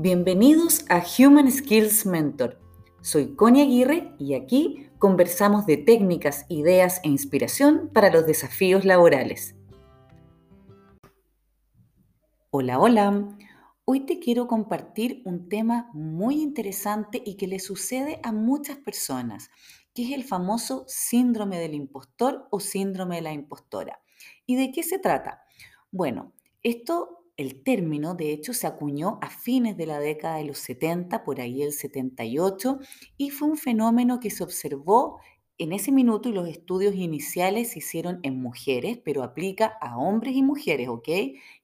Bienvenidos a Human Skills Mentor. Soy Connie Aguirre y aquí conversamos de técnicas, ideas e inspiración para los desafíos laborales. Hola, hola. Hoy te quiero compartir un tema muy interesante y que le sucede a muchas personas, que es el famoso síndrome del impostor o síndrome de la impostora. ¿Y de qué se trata? Bueno, esto el término, de hecho, se acuñó a fines de la década de los 70, por ahí el 78, y fue un fenómeno que se observó en ese minuto y los estudios iniciales se hicieron en mujeres, pero aplica a hombres y mujeres, ¿ok?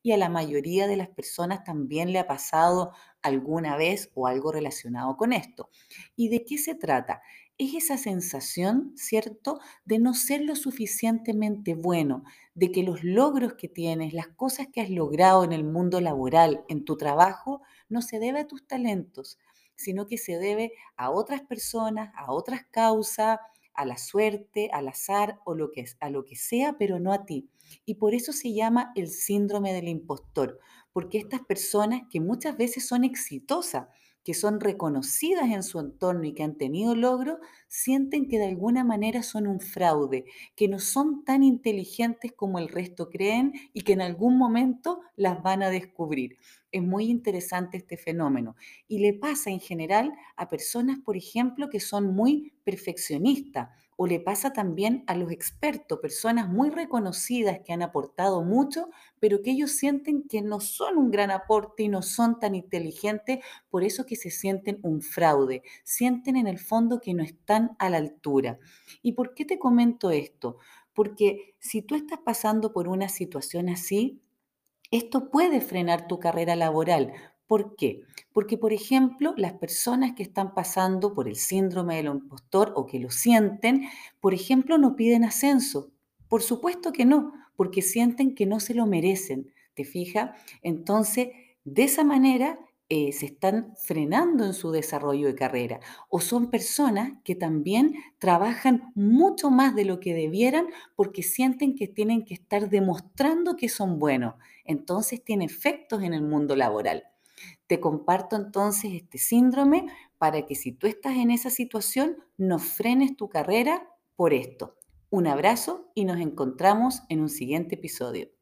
Y a la mayoría de las personas también le ha pasado alguna vez o algo relacionado con esto. ¿Y de qué se trata? es esa sensación, ¿cierto?, de no ser lo suficientemente bueno, de que los logros que tienes, las cosas que has logrado en el mundo laboral, en tu trabajo, no se debe a tus talentos, sino que se debe a otras personas, a otras causas, a la suerte, al azar o lo que, a lo que sea, pero no a ti. Y por eso se llama el síndrome del impostor, porque estas personas que muchas veces son exitosas, que son reconocidas en su entorno y que han tenido logro, sienten que de alguna manera son un fraude, que no son tan inteligentes como el resto creen y que en algún momento las van a descubrir. Es muy interesante este fenómeno y le pasa en general a personas, por ejemplo, que son muy perfeccionistas o le pasa también a los expertos, personas muy reconocidas que han aportado mucho, pero que ellos sienten que no son un gran aporte y no son tan inteligentes, por eso que se sienten un fraude, sienten en el fondo que no están a la altura. ¿Y por qué te comento esto? Porque si tú estás pasando por una situación así, esto puede frenar tu carrera laboral. ¿Por qué? Porque, por ejemplo, las personas que están pasando por el síndrome del impostor o que lo sienten, por ejemplo, no piden ascenso. Por supuesto que no, porque sienten que no se lo merecen. ¿Te fijas? Entonces, de esa manera eh, se están frenando en su desarrollo de carrera o son personas que también trabajan mucho más de lo que debieran porque sienten que tienen que estar demostrando que son buenos. Entonces tiene efectos en el mundo laboral. Te comparto entonces este síndrome para que si tú estás en esa situación, no frenes tu carrera por esto. Un abrazo y nos encontramos en un siguiente episodio.